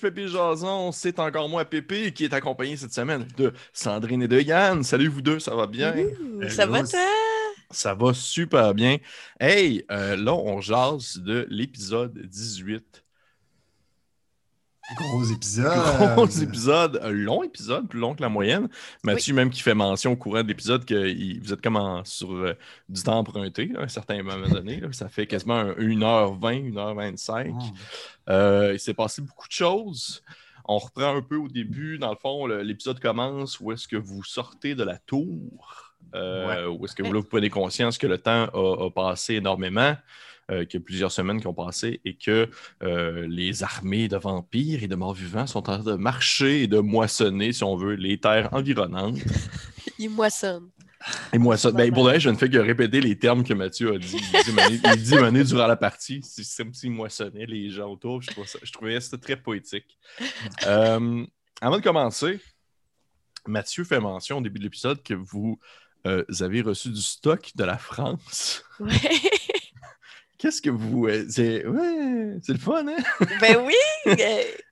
Pépé Jason. C'est encore moi, Pépé, qui est accompagné cette semaine de Sandrine et de Yann. Salut vous deux, ça va bien? Ouh, ça va, toi? Ça va super bien. Hey, euh, là, on jase de l'épisode 18. Gros épisode. Gros épisode, un long épisode, plus long que la moyenne. Mathieu, même qui fait mention au courant de l'épisode que il- vous êtes comme en- sur euh, du temps emprunté à un certain moment donné. là. Ça fait quasiment un 1h20, 1h25. Mm. Euh, il s'est passé beaucoup de choses. On reprend un peu au début. Dans le fond, l'épisode commence où est-ce que vous sortez de la tour, euh, où est-ce que vous, là, vous prenez conscience que le temps a, a passé énormément, euh, qu'il y a plusieurs semaines qui ont passé et que euh, les armées de vampires et de morts-vivants sont en train de marcher et de moissonner, si on veut, les terres environnantes. Il moissonne. Et moissonne. Ben, pour le reste, je ne fais que répéter les termes que Mathieu a dit. Il dit mané- durant la partie. C'est c'est comme s'il moissonnait les gens autour. Je trouvais ça, je trouvais ça très poétique. Euh, avant de commencer, Mathieu fait mention au début de l'épisode que vous euh, avez reçu du stock de la France. Ouais. Qu'est-ce que vous. euh, c'est ouais, le fun, hein? ben oui!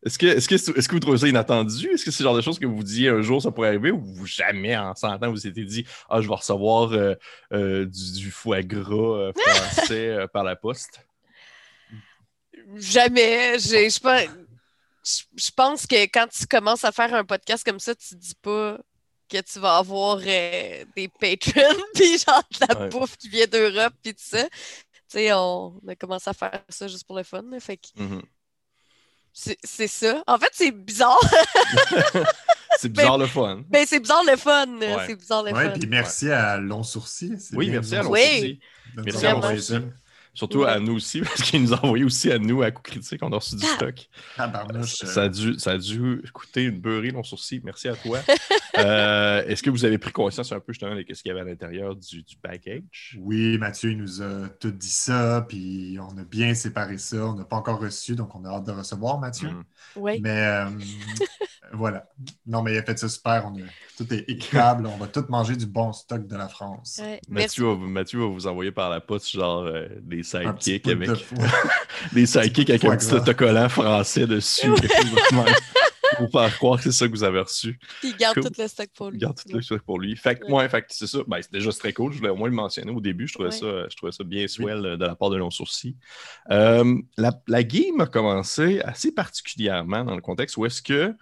Est-ce que, est-ce, que, est-ce que vous trouvez ça inattendu? Est-ce que c'est le genre de choses que vous disiez un jour ça pourrait arriver ou vous jamais en 100 ans vous vous étiez dit Ah, je vais recevoir euh, euh, du, du foie gras français par la poste? jamais. Je pense, je- pense que quand tu commences à faire un podcast comme ça, tu dis pas que tu vas avoir euh, des patrons, puis genre de la Ouais. bouffe qui vient d'Europe, puis tout ça. Tu sais, on a commencé à faire ça juste pour le fun. là, fait que Mhm. c'est c'est ça. En fait, c'est bizarre. C'est bizarre le fun. Ben, c'est bizarre le fun. C'est bizarre le Ouais, fun. puis merci à Long Sourcil. Oui, bien merci à Long l'on Oui. Merci à Long ça. Surtout Ouais. à nous aussi, parce qu'il nous a envoyé aussi à nous à coup critique. On a reçu du Ah. stock. Euh, Ça a, dû, ça a dû coûter une beurrée, long sourcil. Merci à toi. Euh, est-ce que vous avez pris conscience un peu justement de ce qu'il y avait à l'intérieur du, du package? Oui, Mathieu il nous a tout dit ça, puis on a bien séparé ça. On n'a pas encore reçu, donc on a hâte de recevoir, Mathieu. Mhm. Oui. Mais euh, voilà. Non, mais il a fait ça super. On a- Tout est équitable. on va tout manger du bon stock de la France. Ouais. Mathieu va, Mathieu va vous envoyer par la poste genre euh, des sidekicks avec de des sidekicks avec un petit autocollant français dessus. pour faire croire que c'est ça que vous avez reçu. Il garde Cool. tout le stock pour lui. Garde tout le truc pour lui. Fait que, Ouais. ouais, fait que c'est ça. Ben, c'est déjà très cool. Je voulais au moins le mentionner au début. Je trouvais, Ouais. ça, je trouvais ça bien swell euh, de la part de Long Sourcil. Euh, la, la game a commencé assez particulièrement dans le contexte où est-ce que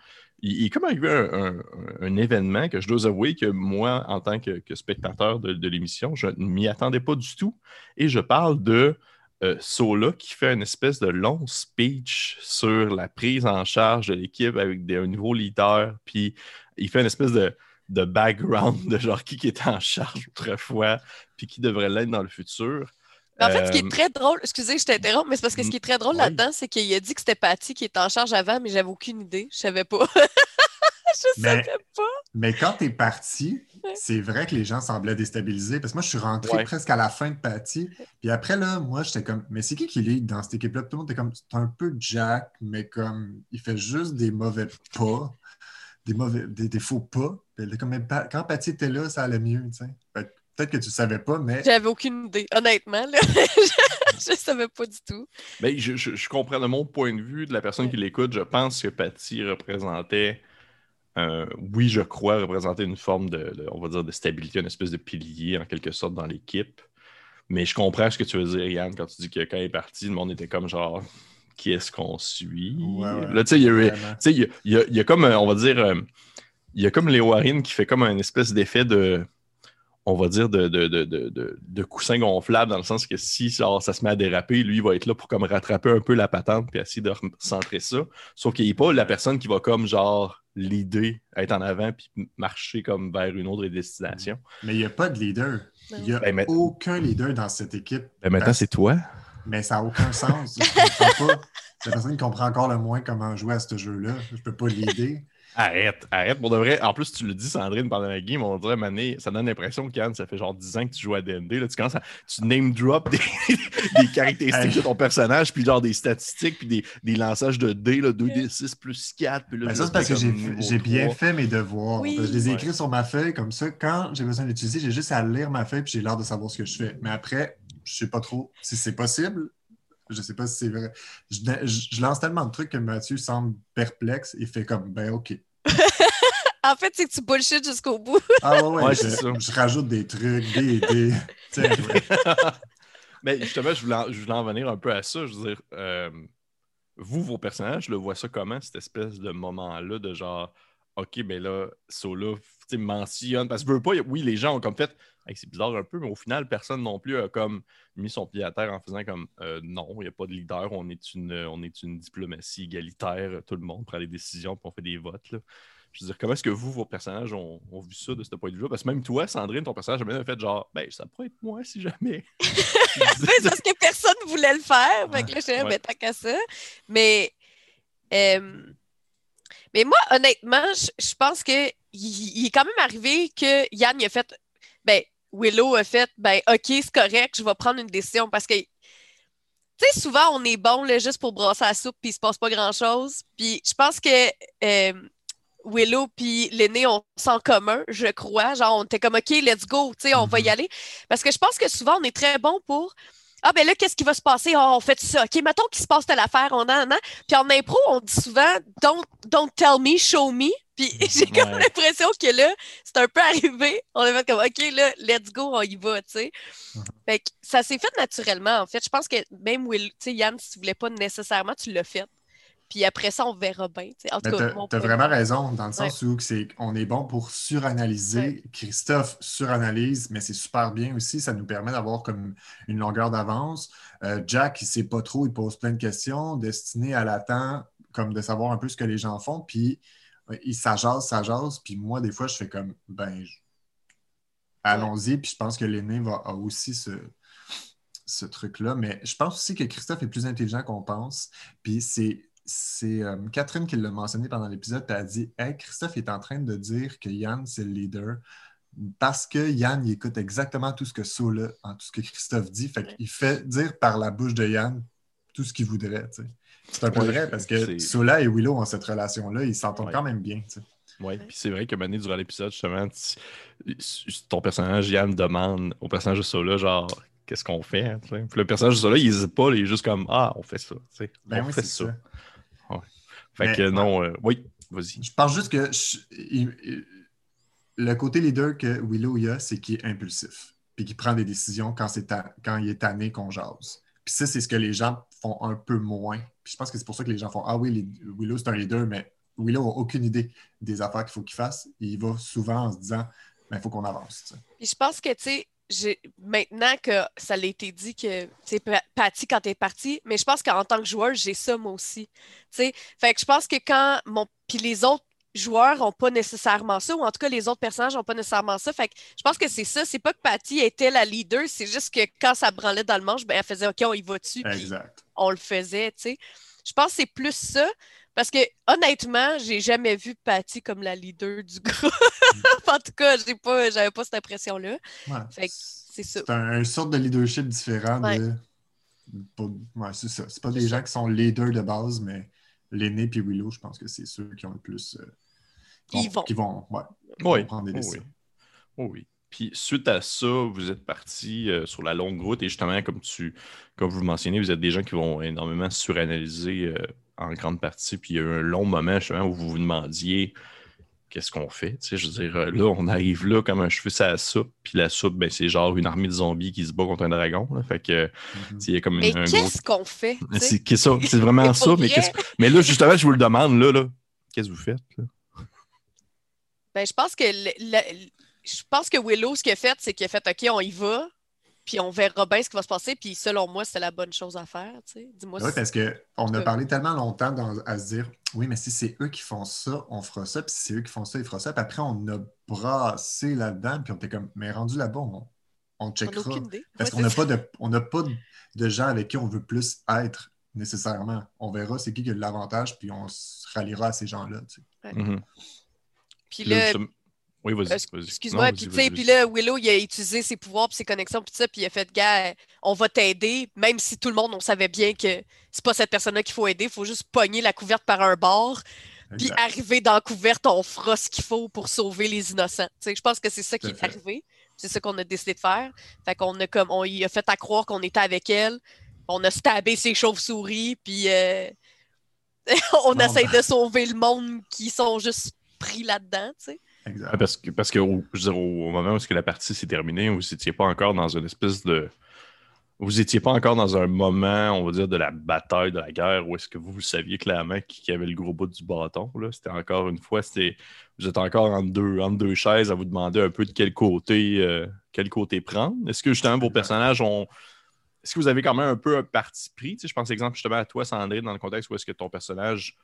il, est comme arrivé un, un- événement que je dois avouer que moi, en tant que, spectateur de, l'émission, je ne m'y attendais pas du tout. Et je parle de euh, Sola qui fait une espèce de long speech sur la prise en charge de l'équipe avec des, un nouveau leader. Puis il fait une espèce de, de background de genre qui, qui était en charge autrefois, puis qui devrait l'être dans le futur. Mais en fait, ce qui Euh, est très drôle, excusez, je t'interromps, mais c'est parce que ce qui est très drôle Ouais. là-dedans, c'est qu'il a dit que c'était Patty qui était en charge avant, mais j'avais aucune idée. Je savais pas. je Mais- savais pas. Mais quand t'es parti, c'est vrai que les gens semblaient déstabilisés. Parce que moi, je suis rentré Ouais. presque à la fin de Patty. Puis après, là, moi, j'étais comme, mais c'est qui qui lead dans cette équipe-là? Tout le monde était comme, c'est un peu Jack, mais comme, il fait juste des mauvais pas, des, mauvais, des, des faux pas. Puis elle était comme, quand Patty était là, ça allait mieux, tu sais. Peut-être que tu ne savais pas, mais J'avais aucune idée, honnêtement. Là. je savais pas du tout. Ben, je, je- je comprends de mon point de vue, de la personne qui l'écoute, je pense que Patty représentait, euh, oui, je crois, représentait une forme de, de- on va dire, de stabilité, une espèce de pilier en quelque sorte dans l'équipe. Mais je comprends ce que tu veux dire, Yann, quand tu dis que quand il est parti, le monde était comme genre, qui est-ce qu'on suit? Ouais, ouais. Là, tu sais, il y a eu- Vraiment. tu sais, il y a, il y a- il y a comme, euh, on va dire, euh, il y a comme Léo Harin qui fait comme un espèce d'effet de, on va dire, de, de, de, de, de- de coussin gonflable, dans le sens que si genre, ça se met à déraper, lui, il va être là pour comme rattraper un peu la patente puis essayer de centrer ça. Sauf qu'il n'est pas la personne qui va comme genre l'idée, être en avant puis marcher comme vers une autre destination. mais il n'y a pas de leader. Il n'y a Ben, mais- aucun leader dans cette équipe. Ben, maintenant, c'est toi. Mais ça n'a aucun sens. Je comprends pas. C'est la personne qui comprend encore le moins comment jouer à ce jeu-là. Je peux pas l'aider. Arrête, arrête. Pour de vrai, en plus, tu le dis, Sandrine, pendant la game, on dirait, Mané, ça donne l'impression que ça fait genre 10 ans que tu joues à D&D. Là, tu commences à, tu name drop des, des caractéristiques de ton personnage, puis genre des statistiques, puis des, des lançages de dés, là, 2d6 plus 4. Puis là, Ben, je ça, c'est parce que j'ai bien 3. fait mes devoirs. Oui. Je les ai Ouais. écrits sur ma feuille comme ça. Quand j'ai besoin d'utiliser, j'ai juste à lire ma feuille puis j'ai l'air de savoir ce que je fais. Mais après, je sais pas trop si c'est possible. Je sais pas si c'est vrai. Je, je- je lance tellement de trucs que Mathieu semble perplexe et fait comme, ben OK. En fait, c'est que tu bullshit jusqu'au bout. Ah ouais, ouais, Ouais, je, c'est ça. je rajoute des trucs, des... ouais. Mais justement, je voulais, en, je voulais en venir un peu à ça. Je veux dire, euh, vous, vos personnages, je le vois ça comment, cette espèce de moment-là de genre, OK, ben là, Sola, mentionne. Parce que je veux pas, oui, les gens ont comme fait, Hey, c'est bizarre un peu, mais au final, personne non plus a comme mis son pied à terre en faisant comme, Euh, non, il n'y a pas de leader, on est, une, on est une diplomatie égalitaire, tout le monde prend des décisions, puis on fait des votes. Là. Je veux dire, comment est-ce que vous, vos personnages, ont, ont vu ça de ce point de vue-là? Parce que même toi, Sandrine, ton personnage a même fait genre, ben, ça pourrait être moi si jamais. C'est parce que personne voulait le faire. Fait que là, je Ouais. ben, tant qu'à ça. Mais, euh, mais moi, honnêtement, je, je pense que il, il est quand même arrivé que Yann il a fait, ben, Willow a fait, ben, OK, c'est correct, je vais prendre une décision parce que, tu sais, souvent, on est bon là, juste pour brasser la soupe puis il se passe pas grand-chose. Puis je pense que euh, Willow puis l'aîné ont ça en commun, je crois. Genre, on était comme, OK, let's go, tu sais, on va y Mhm. aller. Parce que je pense que souvent, on est très bon pour ah, ben là, qu'est-ce qui va se passer? Ah, on fait ça. OK, mettons qu'il se passe telle affaire, on on a. Puis en impro, on dit souvent don't, don't tell me, show me. Puis j'ai comme Ouais. l'impression que là, c'est un peu arrivé. On a fait comme OK, là, let's go, on y va, tu sais. Mhm. Fait que ça s'est fait naturellement, en fait. Je pense que même Will, tu sais, Yann, si tu voulais pas nécessairement, tu l'as fait. Puis après ça, on verra bien. tu. En tout cas, point vraiment raison, dans le sens où c'est on est bon pour suranalyser. Ouais. Christophe suranalyse, mais c'est super bien aussi. Ça nous permet d'avoir comme une longueur d'avance. Euh, Jack, il sait pas trop, il pose plein de questions. Destiné à l'attend, comme de savoir un peu ce que les gens font. Puis euh, il s'ajase, s'ajase. Puis moi, des fois, je fais comme, ben, je- allons-y. Puis je pense que l'aîné va a aussi ce, ce truc-là. Mais je pense aussi que Christophe est plus intelligent qu'on pense. Puis c'est c'est euh, Catherine qui l'a mentionné pendant l'épisode, elle a dit Hey, Christophe est en train de dire que Yann, c'est le leader parce que Yann, il écoute exactement tout ce que Sola, en tout ce que Christophe dit. Fait qu'il fait dire par la bouche de Yann tout ce qu'il voudrait. C'est un peu Ouais, vrai parce que Sola et Willow ont cette relation-là, ils s'entendent Ouais. quand même bien. tu sais. Oui, puis c'est vrai que Mané, durant l'épisode, justement, tu- ton personnage, Yann, demande au personnage de Sola, genre, qu'est-ce qu'on fait? hein? Puis le personnage de Sola, il n'hésite pas, il est juste comme, ah, on fait ça. Ben on oui, fait c'est ça. ça. Fait Mais- que non, euh, oui, vas-y. Je pense juste que je- il- il- le côté leader que Willow il a, c'est qu'il est impulsif. Puis qu'il prend des décisions quand, c'est ta- quand il est tanné qu'on jase. Puis ça, c'est ce que les gens font un peu moins. Puis je pense que c'est pour ça que les gens font Ah oui, les- Willow, c'est un leader, mais Willow n'a aucune idée des affaires qu'il faut qu'il fasse. Il va souvent en se disant Ben, il faut qu'on avance. Puis je pense que, tu sais, maintenant que ça l'a été dit que, Pa- Patty, quand t'es partie, mais je pense qu'en tant que joueur, j'ai ça moi aussi. Tu sais, fait que je pense que quand mon. Puis les autres joueurs n'ont pas nécessairement ça, ou en tout cas, les autres personnages n'ont pas nécessairement ça. Fait que je pense que c'est ça. C'est pas que Patty était la leader, c'est juste que quand ça branlait dans le manche, ben, elle faisait OK, on y va dessus. Exact. on le faisait, tu sais. Je pense que c'est plus ça. Parce que honnêtement, j'ai jamais vu Patty comme la leader du groupe. en tout cas, j'ai pas, j'avais pas cette impression-là. Ouais. Fait que c'est ça. C'est un, une sorte de leadership différent Ouais. de. ouais, c'est ça. C'est pas des gens qui sont leaders de base, mais l'aîné puis Willow, je pense que c'est ceux qui ont le plus. euh, Qui vont- vont. Qui vont, ouais, qui Oui, vont prendre des oui, décisions. oui. oui. Puis suite à ça, vous êtes parti euh, sur la longue route et justement, comme tu comme vous le mentionnez, vous êtes des gens qui vont énormément suranalyser euh, en grande partie. Puis il y a eu un long moment justement où vous vous demandiez qu'est-ce qu'on fait. Tu sais, je veux dire, euh, là, on arrive là comme un cheveu à la soupe. Puis la soupe, ben, c'est genre une armée de zombies qui se bat contre un dragon. là. Fait que tu sais, il y a comme Mais une- un gros. qu'est-ce qu'on fait? C'est vraiment Mais ça, mais Mais là, justement, je vous le demande, là, là. Qu'est-ce que vous faites? là? Ben, je pense que le- le- je pense que Willow, ce qu'il a fait, c'est qu'il a fait OK, on y va, puis on verra bien ce qui va se passer. Puis selon moi, c'est la bonne chose à faire. tu sais. Dis-moi Oui, si- parce qu'on a cas. parlé tellement longtemps dans- à se dire oui, mais si c'est eux qui font ça, on fera ça. Puis si c'est eux qui font ça, ils feront ça. Puis après, on a brassé là-dedans. Puis on était comme, mais rendu là-bas, on, on checkera. Parce Ouais, qu'on n'a pas, de, on n'a pas de, de gens avec qui on veut plus être nécessairement. On verra c'est qui qui a de l'avantage, puis on se ralliera à ces gens-là. tu sais. Mhm. Puis Puis là, là, justement- Oui, vas-y. Vas-y. Excuse-moi, Non, puis puis là, Willow, il a utilisé ses pouvoirs, puis ses connexions, puis tout ça, puis il a fait, gars, on va t'aider, même si tout le monde, on savait bien que c'est pas cette personne-là qu'il faut aider, il faut juste pogner la couverte par un bord, puis arriver dans la couverte, on fera ce qu'il faut pour sauver les innocents. Je pense que c'est ça qui est arrivé, c'est ça qu'on a décidé de faire. Fait qu'on a comme, on y a fait à croire qu'on était avec elle, on a stabé ses chauves-souris, puis euh, on Bon, essaie ben. de sauver le monde qui sont juste pris là-dedans, tu sais. Exact. Parce que, parce que au, je veux dire, au moment où que la partie s'est terminée, vous n'étiez pas encore dans une espèce de. Vous n'étiez pas encore dans un moment, on va dire, de la bataille, de la guerre, où est-ce que vous, vous saviez clairement qui, qui avait le gros bout du bâton. C'était encore une fois, c'était. Vous êtes encore entre deux, entre deux chaises à vous demander un peu de quel côté, euh, quel côté prendre. Est-ce que justement vos personnages ont. Est-ce que vous avez quand même un peu un parti pris? Tu sais, je pense exemple justement à toi, Sandrine, dans le contexte où est-ce que ton personnage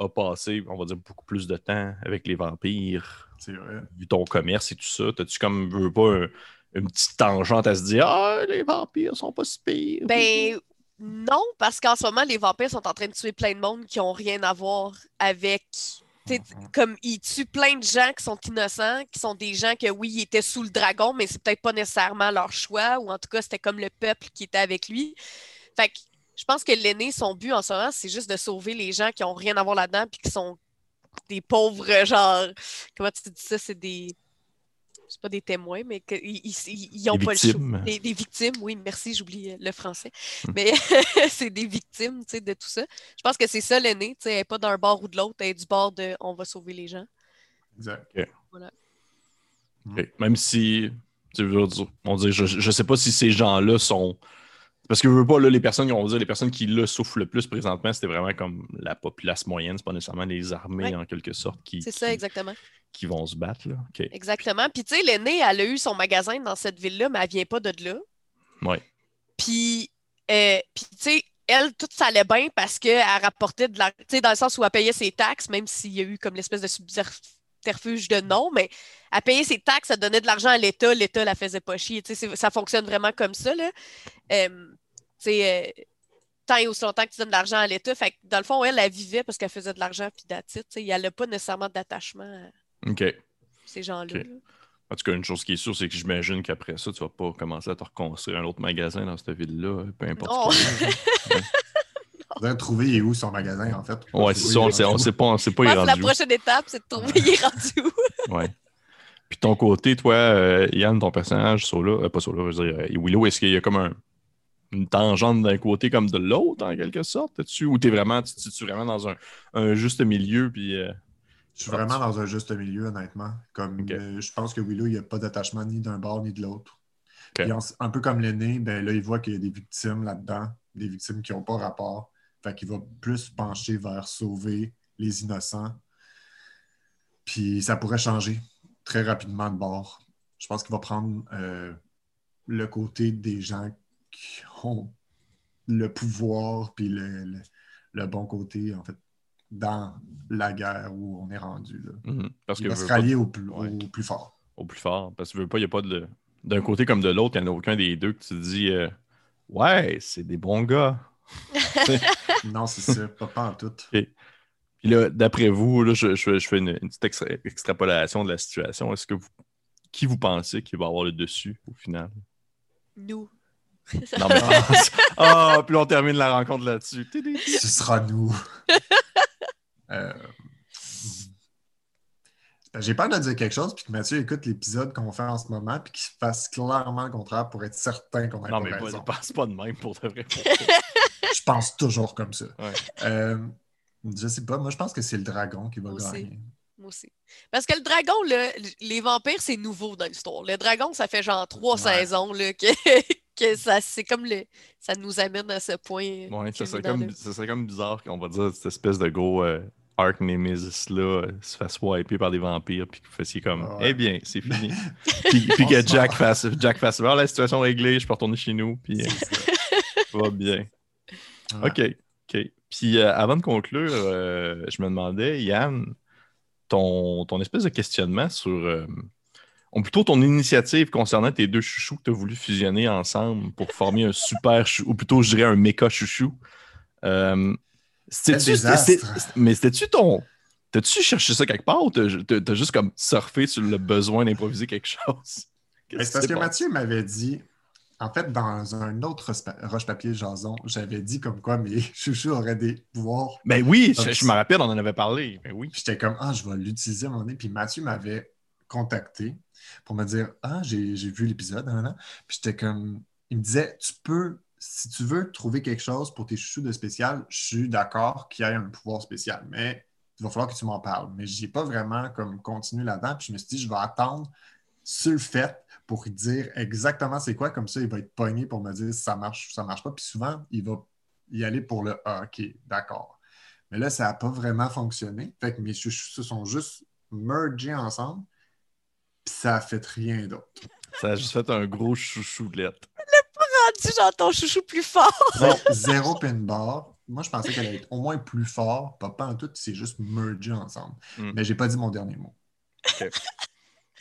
a passé, on va dire, beaucoup plus de temps avec les vampires C'est vrai. vu ton commerce et tout ça, t'as-tu comme veux pas un- une petite tangente à se dire Ah, les vampires sont pas si pires. Ben non, parce qu'en ce moment, les vampires sont en train de tuer plein de monde qui n'ont rien à voir avec. tu sais, Mhm. Comme ils tuent plein de gens qui sont innocents, qui sont des gens que oui, ils étaient sous le dragon, mais c'est peut-être pas nécessairement leur choix, ou en tout cas, c'était comme le peuple qui était avec lui. Fait que je pense que l'aîné, son but en ce moment, c'est juste de sauver les gens qui ont rien à voir là-dedans, puis qui sont des pauvres, genre, comment tu te dis ça, c'est des. C'est pas des témoins, mais que, ils, ils, ils ont pas le choix. victimes. Des, des victimes, oui, merci, j'oublie euh, le français. Hmm. Mais c'est des victimes, tu sais, de tout ça. Je pense que c'est ça l'aîné, tu sais, elle n'est pas d'un bord ou de l'autre, elle est du bord de on va sauver les gens. Exact. Ok. Même si, tu veux dire, on dit, je, je sais pas si ces gens-là sont. Parce que je veux pas, là, les personnes, on va dire, les personnes qui là, souffrent le plus présentement, c'était vraiment comme la populace moyenne, c'est pas nécessairement les armées Ouais. en quelque sorte qui, C'est ça, qui, exactement. qui vont se battre. Là. Exactement. Puis, tu sais, l'aîné, elle a eu son magasin dans cette ville-là, mais elle vient pas de là. Ouais. Puis, euh, puis, tu sais, elle, tout ça allait bien parce qu'elle rapportait de la. Tu sais, dans le sens où elle payait ses taxes, même s'il y a eu comme l'espèce de subterfuge de non, mais elle payait ses taxes, elle donnait de l'argent à l'État, l'État la faisait pas chier. Tu sais, ça fonctionne vraiment comme ça, là. Euh, sais, euh, tant et aussi longtemps que tu donnes de l'argent à l'État. Fait que, dans le fond, elle, elle vivait parce qu'elle faisait de l'argent, puis d'attitude. Tu sais, elle n'a pas nécessairement d'attachement à OK. ces gens-là. En tout cas, une chose qui est sûre, c'est que j'imagine qu'après ça, tu vas pas commencer à te reconstruire un autre magasin dans cette ville-là, peu importe. Non. ce a. Faudrait trouver il est où son magasin, en fait? Ouais, c'est ça, on sait, on sait pas, on sait pas il est la prochaine étape, c'est de trouver il est rendu où. Ouais. Puis de ton côté, toi, euh, Yann, ton personnage, Sola, euh, pas Sola, je veux dire, euh, Willow, est-ce qu'il y a comme un- une tangente d'un côté comme de l'autre, en quelque sorte? T'es-tu, ou t'es vraiment, tu, tu- tu es vraiment dans un, un juste milieu, puis... euh, Je suis vraiment dans un juste milieu, honnêtement. Comme euh, je pense que Willow, il n'y a pas d'attachement ni d'un bord ni de l'autre. Un peu comme l'aîné, ben là, il voit qu'il y a des victimes là-dedans, des victimes qui n'ont pas rapport. Fait qu'il va plus pencher vers sauver les innocents. Puis ça pourrait changer très rapidement de bord. Je pense qu'il va prendre euh, le côté des gens qui ont le pouvoir, puis le, le- le bon côté, en fait, dans la guerre où on est rendu. Là. mhm, parce Il que se pas- rallier au plus, Ouais. au plus fort. au plus fort. Parce que veux pas, il n'y a pas de. D'un côté comme de l'autre, il n'y en a aucun des deux que tu te dis euh, Ouais, c'est des bons gars. Non, c'est ça, pas, pas en tout. Puis là, d'après vous, là, je, je- je fais une, une petite extra- extrapolation de la situation. Est-ce que vous. Qui vous pensez qui va avoir le dessus au final? Nous. Non, mais. Ah, puis là, on termine la rencontre là-dessus. Ce sera nous. Euh, J'ai peur de dire quelque chose, puis que Mathieu écoute l'épisode qu'on fait en ce moment, puis qu'il fasse clairement le contraire pour être certain qu'on a Non, mais pas, passe pas de même pour de vrai. Je pense toujours comme ça. Ouais. Euh, je sais pas, moi je pense que c'est le dragon qui va Moi aussi. gagner. Moi aussi. Parce que le dragon, là, les vampires, c'est nouveau dans l'histoire. Le dragon, ça fait genre trois Ouais. saisons là, que, que ça, c'est comme le, ça nous amène à ce point. Ouais, ça serait, comme, là. ça serait comme bizarre qu'on va dire cette espèce de gros euh, Arc Nemesis-là euh, se fasse wiper par des vampires, puis que vous fassiez comme Ah ouais. Eh bien, c'est fini. puis puis que Jack fasse, Jack fasse Ah, la situation est réglée, je peux retourner chez nous, puis euh, ça va bien. Ouais. OK. OK. Puis euh, avant de conclure, euh, je me demandais, Yann, ton, ton espèce de questionnement sur. Ou plutôt ton initiative concernant tes deux chouchous que tu as voulu fusionner ensemble pour former un super chou, ou plutôt, je dirais, un méca chouchou. Euh, c'était-tu- mais c'était-tu ton. T'as-tu cherché ça quelque part ou t'as juste comme surfé sur le besoin d'improviser quelque chose? Mais Qu'est-ce c'est parce que Mathieu m'avait dit, en fait, dans un autre roche- roche-papier jason, j'avais dit comme quoi mes chouchous auraient des pouvoirs. Ben oui, je, me rappelle, on en avait parlé. Ben oui. J'étais comme, ah, je vais l'utiliser à un moment donné. Puis Mathieu m'avait contacté pour me dire, ah, j'ai vu l'épisode. nan, nan, nan. Puis j'étais comme, il me disait, tu peux si tu veux trouver quelque chose pour tes chouchous de spécial, je suis d'accord qu'il y ait un pouvoir spécial, mais il va falloir que tu m'en parles. Mais je n'ai pas vraiment comme continué là-dedans. Puis je me suis dit, je vais attendre sur le fait pour dire exactement c'est quoi. Comme ça, il va être pogné pour me dire si ça marche ou ça marche pas. Puis souvent, il va y aller pour le ah, OK, d'accord. Mais là, ça n'a pas vraiment fonctionné. Fait que mes chouchous se sont juste mergés ensemble. Puis ça a fait rien d'autre. Ça a juste fait un gros chouchoulette. rendu genre ton chouchou plus fort. Non, zéro pin bar. Moi, je pensais qu'elle allait être au moins plus fort. Pas, pas en tout, c'est juste mergé ensemble. Mm. Mais j'ai pas dit mon dernier mot. Ok.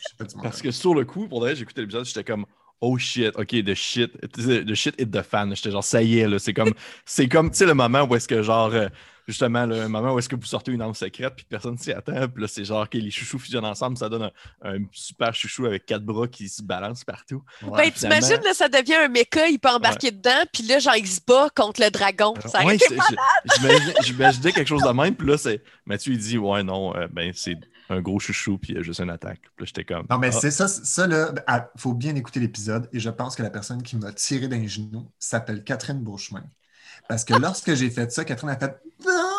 J'ai pas dit mon Parce dernier que sur le coup, pour d'ailleurs, j'ai écouté l'épisode, j'étais comme Oh shit, ok, the shit, the shit hit the fan. J'étais genre, ça y est, là, c'est comme, c'est comme, tu sais, le moment où est-ce que, genre, euh, justement, le moment où est-ce que vous sortez une arme secrète, puis personne s'y attend, puis là, c'est genre, que les chouchous fusionnent ensemble, ça donne un, un super chouchou avec quatre bras qui se balancent partout. ben, finalement- t'imagines, là, ça devient un méca, il peut embarquer dedans, puis là, genre, il se bat contre le dragon. Ça aurait Ouais, j'imaginais- J'imaginais quelque chose de même, puis là, c'est Mathieu, il dit, ouais, non, euh, ben, c'est un gros chouchou, puis il y a juste une attaque. Puis là, j'étais comme. Non, mais ah, c'est ça, ça là, il faut bien écouter l'épisode et je pense que la personne qui m'a tiré d'un genou s'appelle Catherine Beauchemin. Parce que lorsque j'ai fait ça, Catherine a fait Non!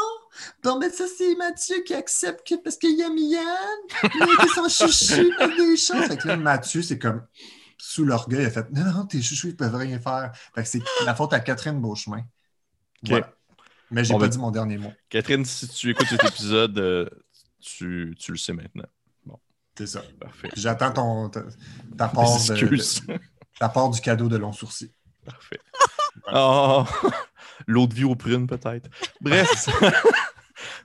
Bon, ben ça, c'est Mathieu qui accepte que parce qu'il aime Yann, il a été son chouchou, il a des choses. Fait que là, Mathieu, c'est comme sous l'orgueil, il a fait Non, non, tes chouchous, ils peuvent rien faire. Fait que c'est la faute à Catherine Beauchemin. Voilà. Mais j'ai Bon, pas ben- dit mon dernier mot. Catherine, si tu écoutes cet épisode, euh, tu, tu le sais maintenant. C'est ça. Parfait. J'attends ton ta, ta part de- ta part du cadeau de long sourcil. Parfait. Oh, l'autre vie aux prunes, peut-être. Bref.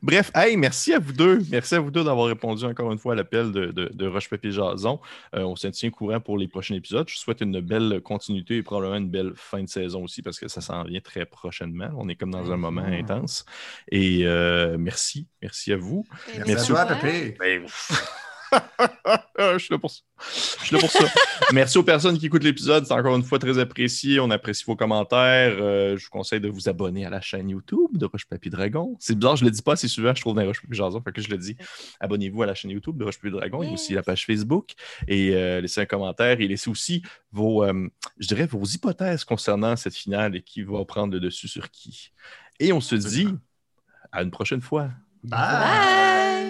Bref, hey, merci à vous deux. Merci à vous deux d'avoir répondu encore une fois à l'appel de, de, de Roche Papier Jason. Euh, on se tient courant pour les prochains épisodes. Je souhaite une belle continuité et probablement une belle fin de saison aussi parce que ça s'en vient très prochainement. On est comme dans un moment Mhm. intense. Et euh, merci. Merci à vous. Merci, Merci à toi, Pépé. Ben, je suis là pour ça. Je suis là pour ça. Merci aux personnes qui écoutent l'épisode. C'est encore une fois très apprécié. On apprécie vos commentaires. Euh, je vous conseille de vous abonner à la chaîne YouTube de Roche Papier Dragon. C'est bizarre, je ne le dis pas assez souvent, je trouve, dans Roche Papier Jason. Fait que je le dis. Abonnez-vous à la chaîne YouTube de Roche Papier Dragon. Il y a aussi la page Facebook. Et euh, laissez un commentaire et laissez aussi vos, euh, je dirais, vos hypothèses concernant cette finale et qui va prendre le dessus sur qui. Et on se dit à une prochaine fois. Bye. Bye!